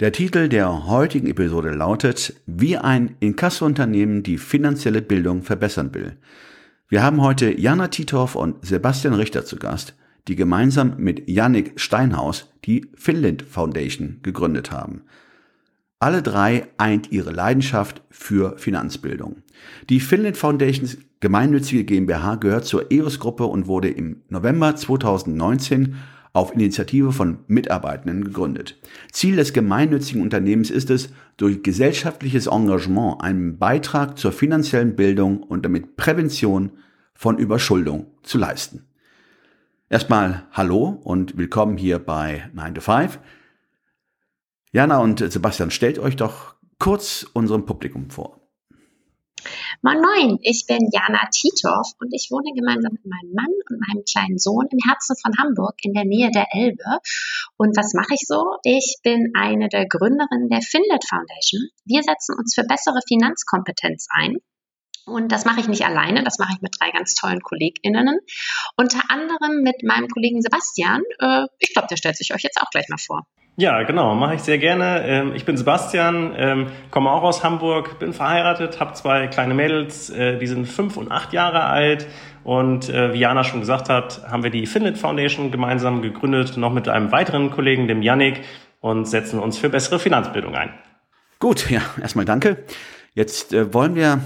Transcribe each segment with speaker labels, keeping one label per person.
Speaker 1: Der Titel der heutigen Episode lautet Wie ein Inkassounternehmen die finanzielle Bildung verbessern will. Wir haben heute Jana Titov und Sebastian Richter zu Gast, die gemeinsam mit Yannick Steinhaus die Finland Foundation gegründet haben. Alle drei eint ihre Leidenschaft für Finanzbildung. Die Finland Foundation gemeinnützige GmbH gehört zur EOS-Gruppe und wurde im November 2019 auf Initiative von Mitarbeitenden gegründet. Ziel des gemeinnützigen Unternehmens ist es, durch gesellschaftliches Engagement einen Beitrag zur finanziellen Bildung und damit Prävention von Überschuldung zu leisten. Erstmal Hallo und willkommen hier bei 9 to 5. Jana und Sebastian, stellt euch doch kurz unserem Publikum vor.
Speaker 2: Moin Moin, ich bin Jana Titov und ich wohne gemeinsam mit meinem Mann und meinem kleinen Sohn im Herzen von Hamburg in der Nähe der Elbe. Und was mache ich so? Ich bin eine der Gründerinnen der Finlet Foundation. Wir setzen uns für bessere Finanzkompetenz ein. Und das mache ich nicht alleine, das mache ich mit drei ganz tollen KollegInnen. Unter anderem mit meinem Kollegen Sebastian. Äh, ich glaube, der stellt sich euch jetzt auch gleich mal vor.
Speaker 3: Ja, genau, mache ich sehr gerne. Ähm, ich bin Sebastian, ähm, komme auch aus Hamburg, bin verheiratet, habe zwei kleine Mädels, äh, die sind fünf und acht Jahre alt. Und äh, wie Jana schon gesagt hat, haben wir die Finlit Foundation gemeinsam gegründet, noch mit einem weiteren Kollegen, dem Yannick, und setzen uns für bessere Finanzbildung ein.
Speaker 1: Gut, ja, erstmal danke. Jetzt äh, wollen wir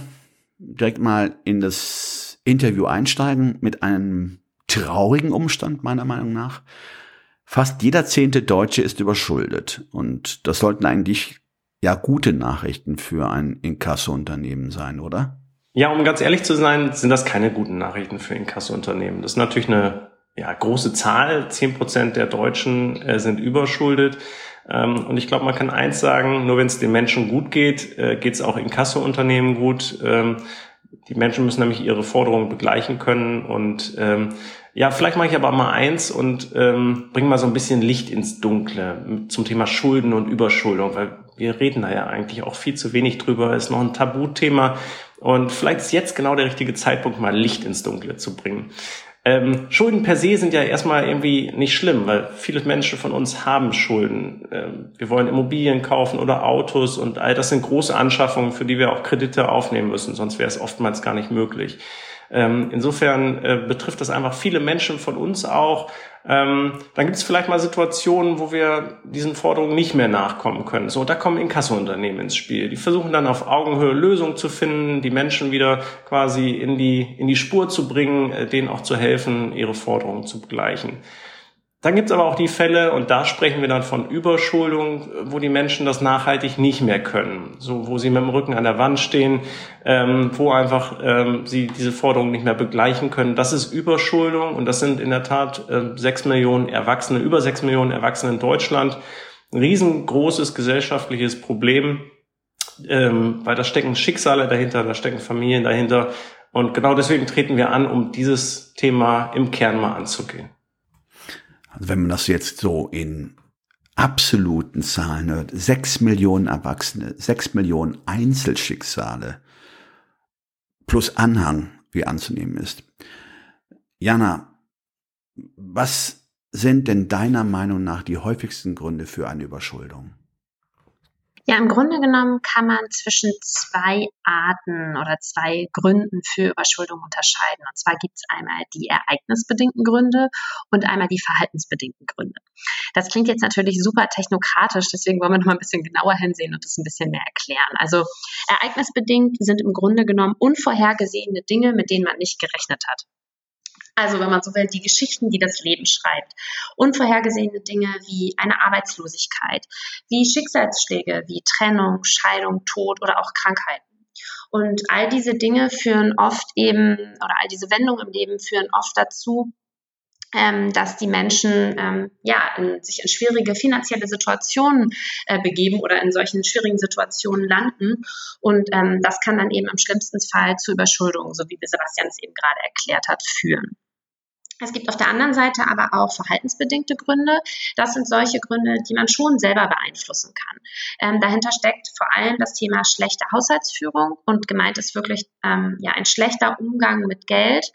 Speaker 1: direkt mal in das Interview einsteigen mit einem traurigen Umstand meiner Meinung nach. Fast jeder zehnte Deutsche ist überschuldet und das sollten eigentlich ja gute Nachrichten für ein Inkasso-Unternehmen sein, oder?
Speaker 3: Ja, um ganz ehrlich zu sein, sind das keine guten Nachrichten für Inkasso-Unternehmen. Das ist natürlich eine ja, große Zahl. Zehn Prozent der Deutschen äh, sind überschuldet. Ähm, und ich glaube, man kann eins sagen, nur wenn es den Menschen gut geht, äh, geht es auch Inkasso-Unternehmen gut. Ähm, die Menschen müssen nämlich ihre Forderungen begleichen können und ähm, ja, vielleicht mache ich aber mal eins und ähm, bringe mal so ein bisschen Licht ins Dunkle zum Thema Schulden und Überschuldung, weil wir reden da ja eigentlich auch viel zu wenig drüber, ist noch ein Tabuthema und vielleicht ist jetzt genau der richtige Zeitpunkt, mal Licht ins Dunkle zu bringen. Ähm, Schulden per se sind ja erstmal irgendwie nicht schlimm, weil viele Menschen von uns haben Schulden. Ähm, wir wollen Immobilien kaufen oder Autos und all das sind große Anschaffungen, für die wir auch Kredite aufnehmen müssen, sonst wäre es oftmals gar nicht möglich. Ähm, insofern äh, betrifft das einfach viele Menschen von uns auch. Ähm, dann gibt es vielleicht mal Situationen, wo wir diesen Forderungen nicht mehr nachkommen können. So, da kommen Inkassounternehmen ins Spiel. Die versuchen dann auf Augenhöhe Lösungen zu finden, die Menschen wieder quasi in die, in die Spur zu bringen, äh, denen auch zu helfen, ihre Forderungen zu begleichen. Dann gibt es aber auch die Fälle, und da sprechen wir dann von Überschuldung, wo die Menschen das nachhaltig nicht mehr können. So, wo sie mit dem Rücken an der Wand stehen, ähm, wo einfach ähm, sie diese Forderungen nicht mehr begleichen können. Das ist Überschuldung und das sind in der Tat äh, sechs Millionen Erwachsene, über sechs Millionen Erwachsene in Deutschland. Ein riesengroßes gesellschaftliches Problem, ähm, weil da stecken Schicksale dahinter, da stecken Familien dahinter. Und genau deswegen treten wir an, um dieses Thema im Kern mal anzugehen.
Speaker 1: Also wenn man das jetzt so in absoluten Zahlen hört, sechs Millionen Erwachsene, sechs Millionen Einzelschicksale plus Anhang, wie anzunehmen ist. Jana, was sind denn deiner Meinung nach die häufigsten Gründe für eine Überschuldung?
Speaker 2: Ja, im Grunde genommen kann man zwischen zwei Arten oder zwei Gründen für Überschuldung unterscheiden. Und zwar gibt es einmal die ereignisbedingten Gründe und einmal die verhaltensbedingten Gründe. Das klingt jetzt natürlich super technokratisch, deswegen wollen wir noch mal ein bisschen genauer hinsehen und das ein bisschen mehr erklären. Also ereignisbedingt sind im Grunde genommen unvorhergesehene Dinge, mit denen man nicht gerechnet hat. Also, wenn man so will, die Geschichten, die das Leben schreibt. Unvorhergesehene Dinge wie eine Arbeitslosigkeit, wie Schicksalsschläge, wie Trennung, Scheidung, Tod oder auch Krankheiten. Und all diese Dinge führen oft eben, oder all diese Wendungen im Leben führen oft dazu, ähm, dass die Menschen ähm, ja in, sich in schwierige finanzielle Situationen äh, begeben oder in solchen schwierigen Situationen landen. Und ähm, das kann dann eben im schlimmsten Fall zu Überschuldung, so wie Sebastian es eben gerade erklärt hat, führen. Es gibt auf der anderen Seite aber auch verhaltensbedingte Gründe. Das sind solche Gründe, die man schon selber beeinflussen kann. Ähm, dahinter steckt vor allem das Thema schlechte Haushaltsführung und gemeint ist wirklich ähm, ja ein schlechter Umgang mit Geld.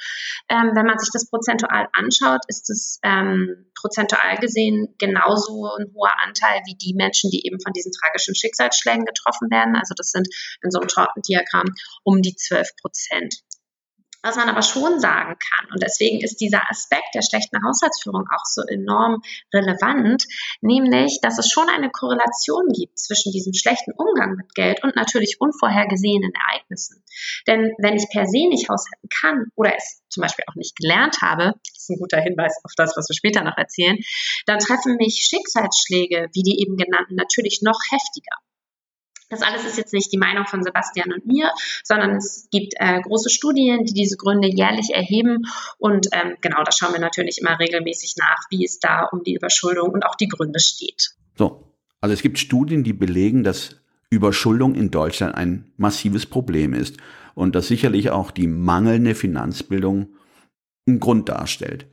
Speaker 2: Ähm, wenn man sich das prozentual anschaut, ist es ähm, prozentual gesehen genauso ein hoher Anteil wie die Menschen, die eben von diesen tragischen Schicksalsschlägen getroffen werden. Also das sind in so einem Tortendiagramm um die 12 Prozent. Was man aber schon sagen kann, und deswegen ist dieser Aspekt der schlechten Haushaltsführung auch so enorm relevant, nämlich, dass es schon eine Korrelation gibt zwischen diesem schlechten Umgang mit Geld und natürlich unvorhergesehenen Ereignissen. Denn wenn ich per se nicht haushalten kann oder es zum Beispiel auch nicht gelernt habe, das ist ein guter Hinweis auf das, was wir später noch erzählen, dann treffen mich Schicksalsschläge, wie die eben genannten, natürlich noch heftiger. Das alles ist jetzt nicht die Meinung von Sebastian und mir, sondern es gibt äh, große Studien, die diese Gründe jährlich erheben. Und ähm, genau, da schauen wir natürlich immer regelmäßig nach, wie es da um die Überschuldung und auch die Gründe steht.
Speaker 1: So, also es gibt Studien, die belegen, dass Überschuldung in Deutschland ein massives Problem ist und dass sicherlich auch die mangelnde Finanzbildung einen Grund darstellt.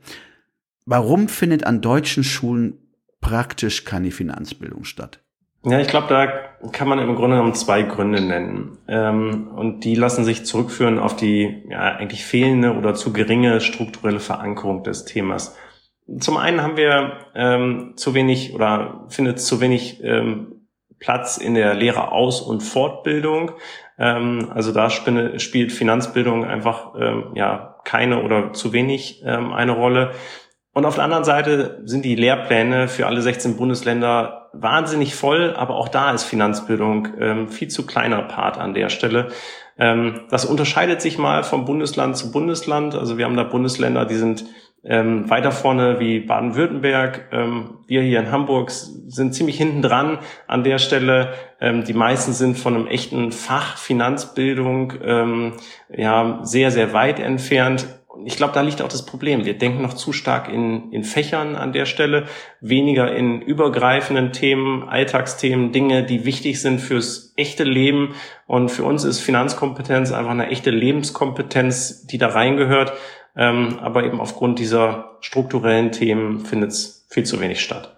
Speaker 1: Warum findet an deutschen Schulen praktisch keine Finanzbildung statt?
Speaker 3: Ja, ich glaube, da kann man im Grunde genommen zwei Gründe nennen. Ähm, und die lassen sich zurückführen auf die ja, eigentlich fehlende oder zu geringe strukturelle Verankerung des Themas. Zum einen haben wir ähm, zu wenig oder findet zu wenig ähm, Platz in der Lehre Aus- und Fortbildung. Ähm, also da spielt Finanzbildung einfach ähm, ja keine oder zu wenig ähm, eine Rolle. Und auf der anderen Seite sind die Lehrpläne für alle 16 Bundesländer wahnsinnig voll, aber auch da ist Finanzbildung ähm, viel zu kleiner Part an der Stelle. Ähm, das unterscheidet sich mal vom Bundesland zu Bundesland. Also wir haben da Bundesländer, die sind ähm, weiter vorne wie Baden-Württemberg. Ähm, wir hier in Hamburg sind ziemlich hinten dran an der Stelle. Ähm, die meisten sind von einem echten Fach Finanzbildung ähm, ja sehr, sehr weit entfernt ich glaube, da liegt auch das Problem. Wir denken noch zu stark in, in Fächern an der Stelle, weniger in übergreifenden Themen, Alltagsthemen, Dinge, die wichtig sind fürs echte Leben. Und für uns ist Finanzkompetenz einfach eine echte Lebenskompetenz, die da reingehört. Ähm, aber eben aufgrund dieser strukturellen Themen findet es viel zu wenig statt.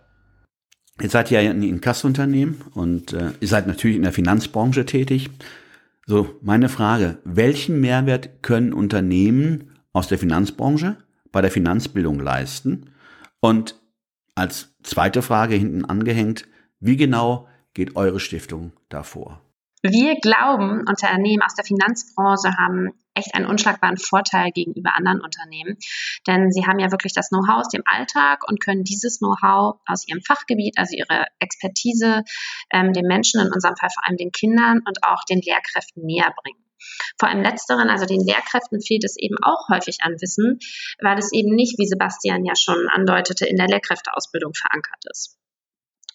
Speaker 1: Jetzt seid ihr ja ein Inkassunternehmen und äh, ihr seid natürlich in der Finanzbranche tätig. So, meine Frage, welchen Mehrwert können Unternehmen aus der Finanzbranche bei der Finanzbildung leisten? Und als zweite Frage hinten angehängt, wie genau geht eure Stiftung davor?
Speaker 2: Wir glauben, Unternehmen aus der Finanzbranche haben echt einen unschlagbaren Vorteil gegenüber anderen Unternehmen, denn sie haben ja wirklich das Know-how aus dem Alltag und können dieses Know-how aus ihrem Fachgebiet, also ihre Expertise, ähm, den Menschen, in unserem Fall vor allem den Kindern und auch den Lehrkräften näher bringen. Vor allem letzteren, also den Lehrkräften, fehlt es eben auch häufig an Wissen, weil es eben nicht, wie Sebastian ja schon andeutete, in der Lehrkräfteausbildung verankert ist.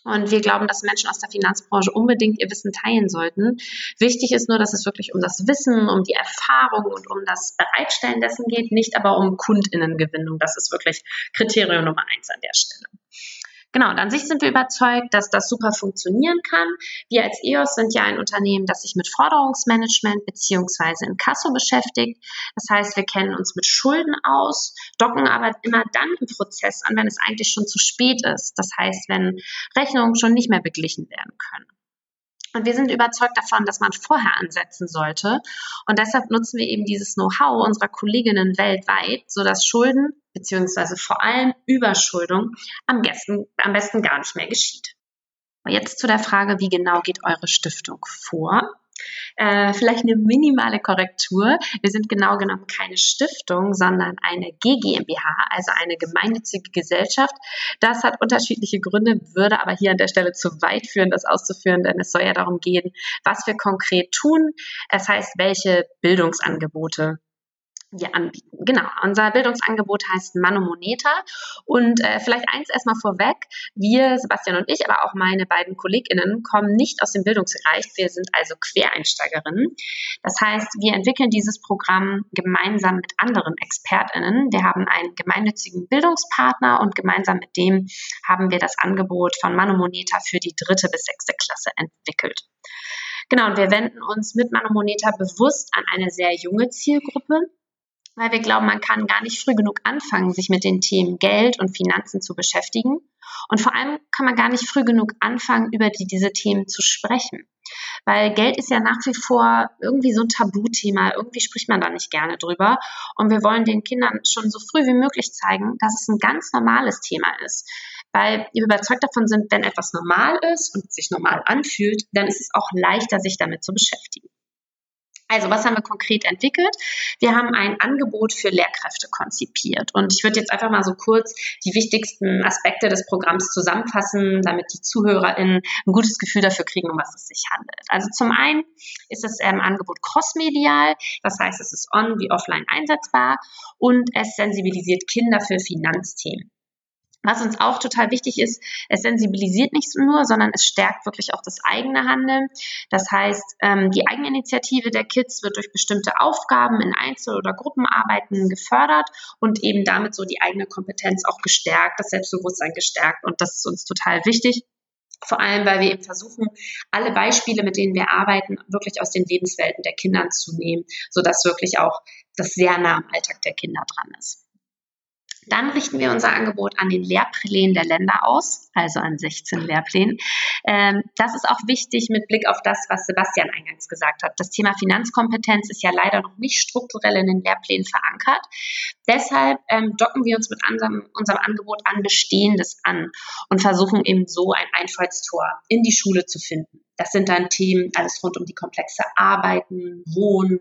Speaker 2: Und wir glauben, dass Menschen aus der Finanzbranche unbedingt ihr Wissen teilen sollten. Wichtig ist nur, dass es wirklich um das Wissen, um die Erfahrung und um das Bereitstellen dessen geht, nicht aber um Kundinnengewinnung. Das ist wirklich Kriterium Nummer eins an der Stelle. Genau, und an sich sind wir überzeugt, dass das super funktionieren kann. Wir als EOS sind ja ein Unternehmen, das sich mit Forderungsmanagement beziehungsweise in Kasso beschäftigt. Das heißt, wir kennen uns mit Schulden aus, docken aber immer dann im Prozess an, wenn es eigentlich schon zu spät ist. Das heißt, wenn Rechnungen schon nicht mehr beglichen werden können. Und wir sind überzeugt davon, dass man vorher ansetzen sollte. Und deshalb nutzen wir eben dieses Know-how unserer Kolleginnen weltweit, sodass Schulden beziehungsweise vor allem Überschuldung am besten, am besten gar nicht mehr geschieht. Jetzt zu der Frage, wie genau geht eure Stiftung vor? Äh, vielleicht eine minimale Korrektur. Wir sind genau genommen keine Stiftung, sondern eine GGMBH, also eine gemeinnützige Gesellschaft. Das hat unterschiedliche Gründe, würde aber hier an der Stelle zu weit führen, das auszuführen, denn es soll ja darum gehen, was wir konkret tun. Es heißt, welche Bildungsangebote wir anbieten. Genau, unser Bildungsangebot heißt Manomoneta und äh, vielleicht eins erstmal vorweg, wir, Sebastian und ich, aber auch meine beiden KollegInnen kommen nicht aus dem Bildungsbereich, wir sind also Quereinsteigerinnen. Das heißt, wir entwickeln dieses Programm gemeinsam mit anderen ExpertInnen. Wir haben einen gemeinnützigen Bildungspartner und gemeinsam mit dem haben wir das Angebot von Manomoneta für die dritte bis sechste Klasse entwickelt. Genau, und wir wenden uns mit Manomoneta bewusst an eine sehr junge Zielgruppe, weil wir glauben, man kann gar nicht früh genug anfangen, sich mit den Themen Geld und Finanzen zu beschäftigen. Und vor allem kann man gar nicht früh genug anfangen, über die, diese Themen zu sprechen. Weil Geld ist ja nach wie vor irgendwie so ein Tabuthema. Irgendwie spricht man da nicht gerne drüber. Und wir wollen den Kindern schon so früh wie möglich zeigen, dass es ein ganz normales Thema ist. Weil wir überzeugt davon sind, wenn etwas normal ist und sich normal anfühlt, dann ist es auch leichter, sich damit zu beschäftigen. Also, was haben wir konkret entwickelt? Wir haben ein Angebot für Lehrkräfte konzipiert. Und ich würde jetzt einfach mal so kurz die wichtigsten Aspekte des Programms zusammenfassen, damit die ZuhörerInnen ein gutes Gefühl dafür kriegen, um was es sich handelt. Also zum einen ist das ähm, Angebot crossmedial, das heißt, es ist on- wie offline einsetzbar und es sensibilisiert Kinder für Finanzthemen. Was uns auch total wichtig ist, es sensibilisiert nicht nur, sondern es stärkt wirklich auch das eigene Handeln. Das heißt, ähm, die Eigeninitiative der Kids wird durch bestimmte Aufgaben in Einzel- oder Gruppenarbeiten gefördert und eben damit so die eigene Kompetenz auch gestärkt, das Selbstbewusstsein gestärkt. Und das ist uns total wichtig. Vor allem, weil wir eben versuchen, alle Beispiele, mit denen wir arbeiten, wirklich aus den Lebenswelten der Kinder zu nehmen, sodass wirklich auch das sehr nah am Alltag der Kinder dran ist. Dann richten wir unser Angebot an den Lehrplänen der Länder aus, also an 16 Lehrplänen. Ähm, das ist auch wichtig mit Blick auf das, was Sebastian eingangs gesagt hat. Das Thema Finanzkompetenz ist ja leider noch nicht strukturell in den Lehrplänen verankert. Deshalb ähm, docken wir uns mit unserem, unserem Angebot an Bestehendes an und versuchen eben so ein Einfallstor in die Schule zu finden. Das sind dann Themen, alles rund um die komplexe Arbeiten, Wohnen,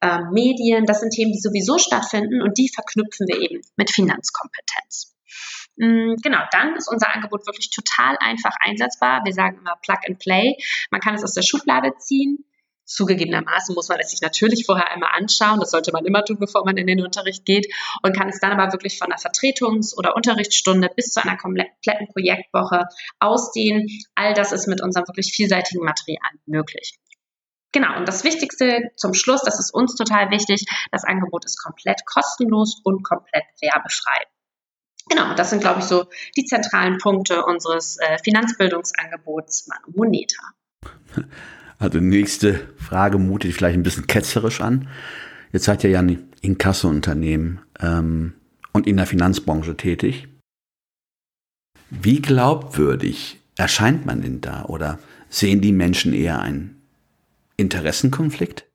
Speaker 2: äh, Medien. Das sind Themen, die sowieso stattfinden und die verknüpfen wir eben mit Finanzkompetenz. Mm, genau, dann ist unser Angebot wirklich total einfach einsetzbar. Wir sagen immer Plug and Play. Man kann es aus der Schublade ziehen, Zugegebenermaßen muss man es sich natürlich vorher einmal anschauen. Das sollte man immer tun, bevor man in den Unterricht geht und kann es dann aber wirklich von einer Vertretungs- oder Unterrichtsstunde bis zu einer kompletten Projektwoche ausdehnen. All das ist mit unserem wirklich vielseitigen Material möglich. Genau, und das Wichtigste zum Schluss, das ist uns total wichtig, das Angebot ist komplett kostenlos und komplett werbefrei. Genau, das sind, glaube ich, so die zentralen Punkte unseres äh, Finanzbildungsangebots Moneta.
Speaker 1: Also nächste Frage mutet vielleicht ein bisschen ketzerisch an. Jetzt seid ihr ja ein Inkasso-Unternehmen ähm, und in der Finanzbranche tätig. Wie glaubwürdig erscheint man denn da oder sehen die Menschen eher einen Interessenkonflikt?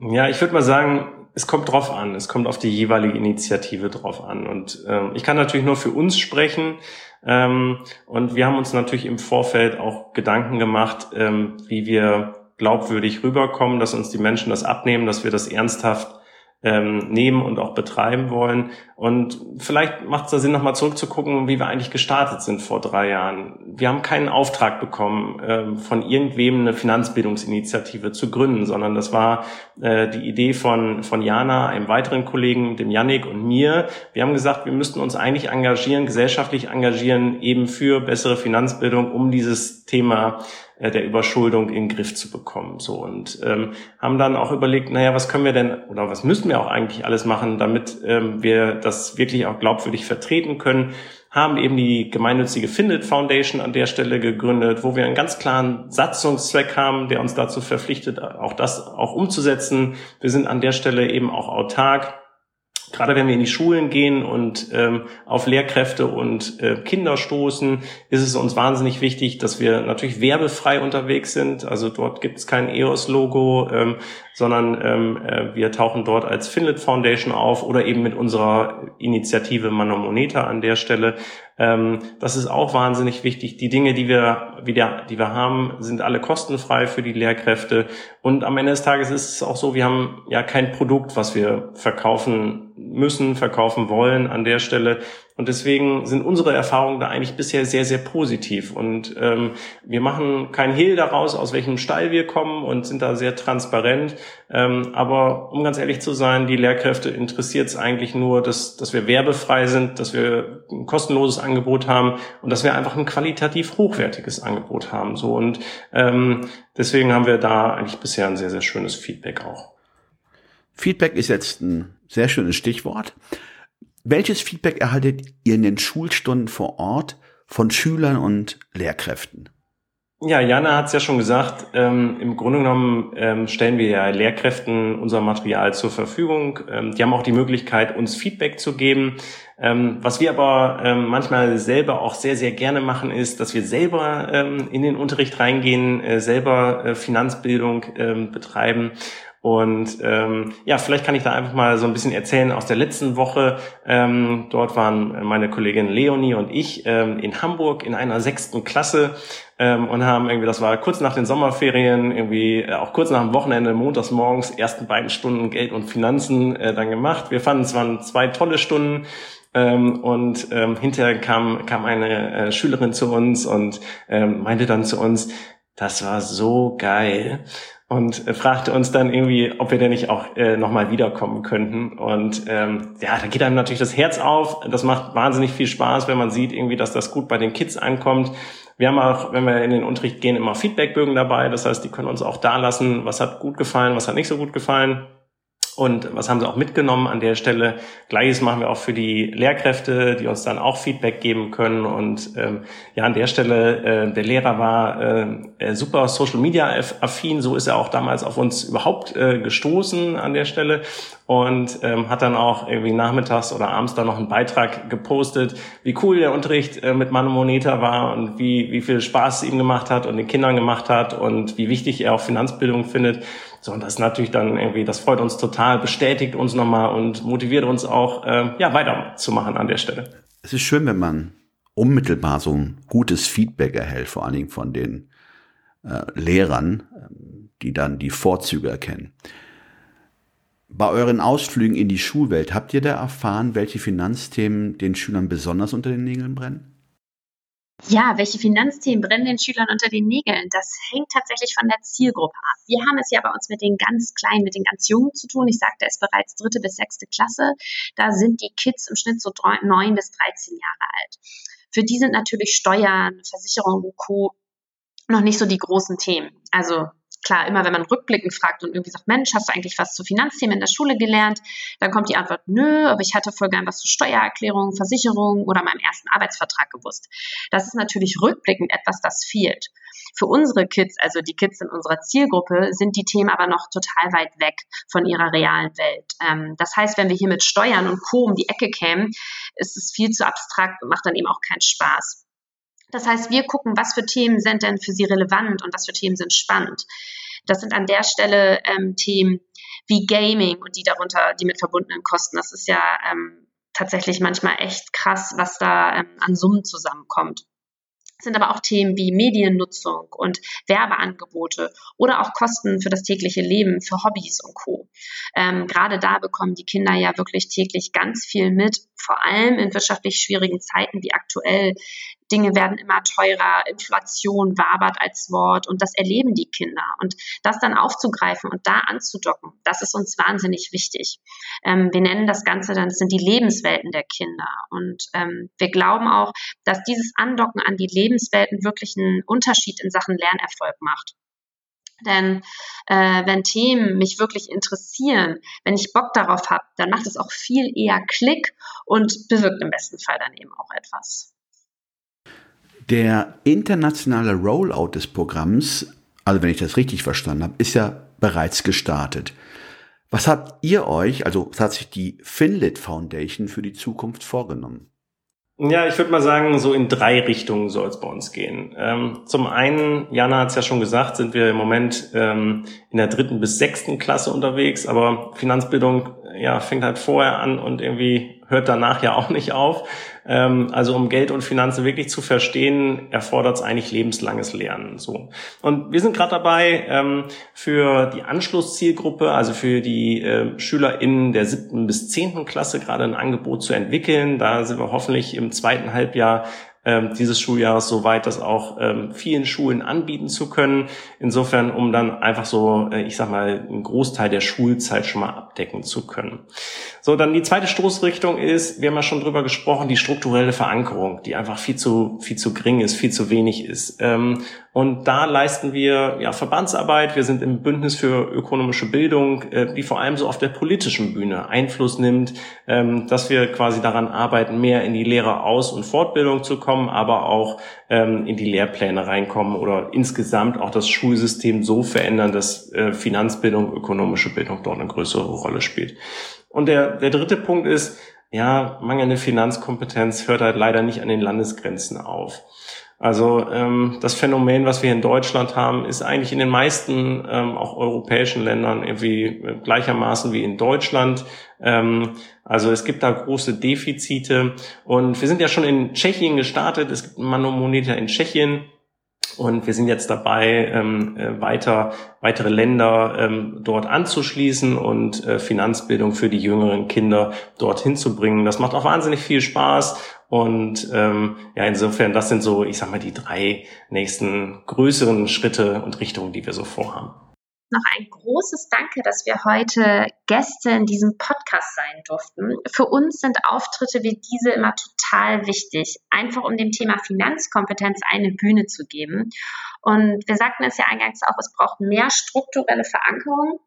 Speaker 3: Ja, ich würde mal sagen, es kommt drauf an. Es kommt auf die jeweilige Initiative drauf an. Und ähm, ich kann natürlich nur für uns sprechen. Ähm, und wir haben uns natürlich im Vorfeld auch Gedanken gemacht, ähm, wie wir glaubwürdig rüberkommen, dass uns die Menschen das abnehmen, dass wir das ernsthaft ähm, nehmen und auch betreiben wollen. Und vielleicht macht es da Sinn, nochmal zurückzugucken, wie wir eigentlich gestartet sind vor drei Jahren. Wir haben keinen Auftrag bekommen, ähm, von irgendwem eine Finanzbildungsinitiative zu gründen, sondern das war äh, die Idee von, von Jana, einem weiteren Kollegen, dem Yannick und mir. Wir haben gesagt, wir müssten uns eigentlich engagieren, gesellschaftlich engagieren, eben für bessere Finanzbildung, um dieses Thema äh, der Überschuldung in den Griff zu bekommen. So und ähm, haben dann auch überlegt, naja, was können wir denn oder was müssen wir auch eigentlich alles machen, damit ähm, wir das wirklich auch glaubwürdig vertreten können. Haben eben die gemeinnützige Findet Foundation an der Stelle gegründet, wo wir einen ganz klaren Satzungszweck haben, der uns dazu verpflichtet, auch das auch umzusetzen. Wir sind an der Stelle eben auch autark gerade wenn wir in die Schulen gehen und ähm, auf Lehrkräfte und äh, Kinder stoßen, ist es uns wahnsinnig wichtig, dass wir natürlich werbefrei unterwegs sind. Also dort gibt es kein EOS-Logo, ähm, sondern ähm, äh, wir tauchen dort als Finlet Foundation auf oder eben mit unserer Initiative Manomoneta an der Stelle. Ähm, das ist auch wahnsinnig wichtig. Die Dinge, die wir, wieder, die wir haben, sind alle kostenfrei für die Lehrkräfte. Und am Ende des Tages ist es auch so, wir haben ja kein Produkt, was wir verkaufen müssen, verkaufen wollen an der Stelle. Und deswegen sind unsere Erfahrungen da eigentlich bisher sehr, sehr positiv. Und ähm, wir machen kein Hehl daraus, aus welchem Stall wir kommen und sind da sehr transparent. Ähm, aber um ganz ehrlich zu sein, die Lehrkräfte interessiert es eigentlich nur, dass, dass wir werbefrei sind, dass wir ein kostenloses Angebot haben und dass wir einfach ein qualitativ hochwertiges Angebot haben. So und ähm, deswegen haben wir da eigentlich bisher ein sehr, sehr schönes Feedback auch.
Speaker 1: Feedback ist jetzt ein sehr schönes Stichwort. Welches Feedback erhaltet ihr in den Schulstunden vor Ort von Schülern und Lehrkräften?
Speaker 3: Ja, Jana hat es ja schon gesagt. Ähm, Im Grunde genommen ähm, stellen wir ja Lehrkräften unser Material zur Verfügung. Ähm, die haben auch die Möglichkeit, uns Feedback zu geben. Ähm, was wir aber ähm, manchmal selber auch sehr, sehr gerne machen, ist, dass wir selber ähm, in den Unterricht reingehen, äh, selber äh, Finanzbildung betreiben und ähm, ja, vielleicht kann ich da einfach mal so ein bisschen erzählen aus der letzten Woche. Ähm, dort waren meine Kollegin Leonie und ich ähm, in Hamburg in einer sechsten Klasse ähm, und haben irgendwie, das war kurz nach den Sommerferien, irgendwie äh, auch kurz nach dem Wochenende, montags morgens, ersten beiden Stunden Geld und Finanzen äh, dann gemacht. Wir fanden es waren zwei tolle Stunden. Ähm, und ähm, hinterher kam, kam eine äh, Schülerin zu uns und ähm, meinte dann zu uns, das war so geil und fragte uns dann irgendwie, ob wir denn nicht auch äh, nochmal wiederkommen könnten. Und ähm, ja, da geht einem natürlich das Herz auf. Das macht wahnsinnig viel Spaß, wenn man sieht irgendwie, dass das gut bei den Kids ankommt. Wir haben auch, wenn wir in den Unterricht gehen, immer Feedbackbögen dabei. Das heißt, die können uns auch da lassen, was hat gut gefallen, was hat nicht so gut gefallen. Und was haben sie auch mitgenommen an der Stelle? Gleiches machen wir auch für die Lehrkräfte, die uns dann auch Feedback geben können. Und ähm, ja, an der Stelle, äh, der Lehrer war äh, super Social Media affin, so ist er auch damals auf uns überhaupt äh, gestoßen an der Stelle und ähm, hat dann auch irgendwie nachmittags oder abends dann noch einen Beitrag gepostet, wie cool der Unterricht äh, mit Manomoneta war und wie, wie viel Spaß es ihm gemacht hat und den Kindern gemacht hat und wie wichtig er auch Finanzbildung findet. So, und das ist natürlich dann irgendwie, das freut uns total, bestätigt uns nochmal und motiviert uns auch, äh, ja, weiterzumachen an der Stelle.
Speaker 1: Es ist schön, wenn man unmittelbar so ein gutes Feedback erhält, vor allen Dingen von den äh, Lehrern, äh, die dann die Vorzüge erkennen. Bei euren Ausflügen in die Schulwelt, habt ihr da erfahren, welche Finanzthemen den Schülern besonders unter den Nägeln brennen?
Speaker 2: Ja, welche Finanzthemen brennen den Schülern unter den Nägeln? Das hängt tatsächlich von der Zielgruppe ab. Wir haben es ja bei uns mit den ganz Kleinen, mit den ganz Jungen zu tun. Ich sagte es bereits dritte bis sechste Klasse. Da sind die Kids im Schnitt so neun bis 13 Jahre alt. Für die sind natürlich Steuern, Versicherung und Co. noch nicht so die großen Themen. Also klar, immer wenn man rückblickend fragt und irgendwie sagt, Mensch, hast du eigentlich was zu Finanzthemen in der Schule gelernt? Dann kommt die Antwort, nö, aber ich hatte voll gern was zu Steuererklärungen, Versicherungen oder meinem ersten Arbeitsvertrag gewusst. Das ist natürlich rückblickend etwas, das fehlt. Für unsere Kids, also die Kids in unserer Zielgruppe, sind die Themen aber noch total weit weg von ihrer realen Welt. Ähm, das heißt, wenn wir hier mit Steuern und Co. um die Ecke kämen, ist es viel zu abstrakt und macht dann eben auch keinen Spaß. Das heißt, wir gucken, was für Themen sind denn für Sie relevant und was für Themen sind spannend. Das sind an der Stelle ähm, Themen wie Gaming und die darunter, die mit verbundenen Kosten. Das ist ja ähm, tatsächlich manchmal echt krass, was da ähm, an Summen zusammenkommt sind aber auch Themen wie Mediennutzung und Werbeangebote oder auch Kosten für das tägliche Leben, für Hobbys und Co. Ähm, gerade da bekommen die Kinder ja wirklich täglich ganz viel mit, vor allem in wirtschaftlich schwierigen Zeiten wie aktuell, Dinge werden immer teurer, Inflation wabert als Wort und das erleben die Kinder. Und das dann aufzugreifen und da anzudocken, das ist uns wahnsinnig wichtig. Ähm, wir nennen das Ganze dann, das sind die Lebenswelten der Kinder. Und ähm, wir glauben auch, dass dieses Andocken an die Lebenswelten wirklich einen Unterschied in Sachen Lernerfolg macht. Denn äh, wenn Themen mich wirklich interessieren, wenn ich Bock darauf habe, dann macht es auch viel eher Klick und bewirkt im besten Fall dann eben auch etwas.
Speaker 1: Der internationale Rollout des Programms, also wenn ich das richtig verstanden habe, ist ja bereits gestartet. Was habt ihr euch, also was hat sich die Finlit Foundation für die Zukunft vorgenommen?
Speaker 3: Ja, ich würde mal sagen, so in drei Richtungen soll es bei uns gehen. Ähm, zum einen, Jana hat es ja schon gesagt, sind wir im Moment ähm, in der dritten bis sechsten Klasse unterwegs, aber Finanzbildung ja, fängt halt vorher an und irgendwie hört danach ja auch nicht auf. Ähm, also um Geld und Finanzen wirklich zu verstehen, erfordert es eigentlich lebenslanges Lernen. So. Und wir sind gerade dabei, ähm, für die Anschlusszielgruppe, also für die äh, SchülerInnen der siebten bis zehnten Klasse gerade ein Angebot zu entwickeln. Da sind wir hoffentlich im zweiten Halbjahr ähm, dieses Schuljahres so weit, das auch ähm, vielen Schulen anbieten zu können. Insofern, um dann einfach so, äh, ich sag mal, einen Großteil der Schulzeit schon mal abdecken zu können. So, dann die zweite Stoßrichtung ist, wir haben ja schon drüber gesprochen, die strukturelle Verankerung, die einfach viel zu, viel zu gering ist, viel zu wenig ist. Ähm, und da leisten wir ja Verbandsarbeit. Wir sind im Bündnis für ökonomische Bildung, äh, die vor allem so auf der politischen Bühne Einfluss nimmt, ähm, dass wir quasi daran arbeiten, mehr in die Lehreraus- und Fortbildung zu kommen, aber auch ähm, in die Lehrpläne reinkommen oder insgesamt auch das Schulsystem so verändern, dass äh, Finanzbildung, ökonomische Bildung dort eine größere Rolle spielt. Und der, der dritte Punkt ist, ja, mangelnde Finanzkompetenz hört halt leider nicht an den Landesgrenzen auf. Also ähm, das Phänomen, was wir in Deutschland haben, ist eigentlich in den meisten ähm, auch europäischen Ländern irgendwie äh, gleichermaßen wie in Deutschland. Ähm, also es gibt da große Defizite und wir sind ja schon in Tschechien gestartet. Es gibt einen Manometer in Tschechien. Und wir sind jetzt dabei, ähm, äh, weiter, weitere Länder ähm, dort anzuschließen und äh, Finanzbildung für die jüngeren Kinder dorthin zu bringen. Das macht auch wahnsinnig viel Spaß. Und ähm, ja, insofern, das sind so, ich sag mal, die drei nächsten größeren Schritte und Richtungen, die wir so vorhaben
Speaker 2: noch ein großes Danke, dass wir heute Gäste in diesem Podcast sein durften. Für uns sind Auftritte wie diese immer total wichtig, einfach um dem Thema Finanzkompetenz eine Bühne zu geben. Und wir sagten es ja eingangs auch, es braucht mehr strukturelle Verankerung.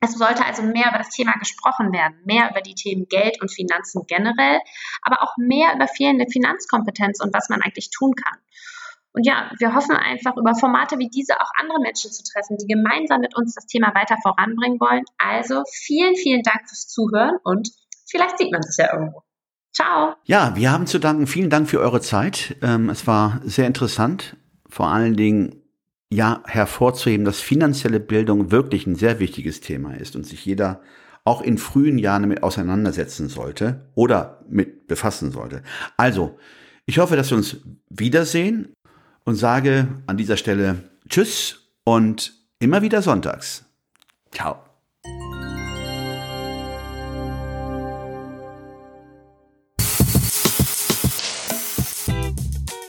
Speaker 2: Es sollte also mehr über das Thema gesprochen werden, mehr über die Themen Geld und Finanzen generell, aber auch mehr über fehlende Finanzkompetenz und was man eigentlich tun kann. Und ja, wir hoffen einfach über Formate wie diese auch andere Menschen zu treffen, die gemeinsam mit uns das Thema weiter voranbringen wollen. Also vielen, vielen Dank fürs Zuhören und vielleicht sieht man sich ja irgendwo. Ciao.
Speaker 1: Ja, wir haben zu danken. Vielen Dank für eure Zeit. Ähm, es war sehr interessant. Vor allen Dingen ja hervorzuheben, dass finanzielle Bildung wirklich ein sehr wichtiges Thema ist und sich jeder auch in frühen Jahren damit auseinandersetzen sollte oder mit befassen sollte. Also, ich hoffe, dass wir uns wiedersehen und sage an dieser Stelle Tschüss und immer wieder sonntags. Ciao.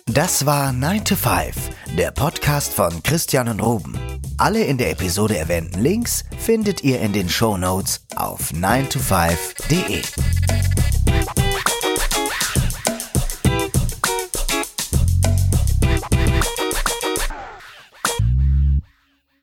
Speaker 4: Das war 9 to 5, der Podcast von Christian und Ruben. Alle in der Episode erwähnten Links findet ihr in den Show Notes auf 9to5.de.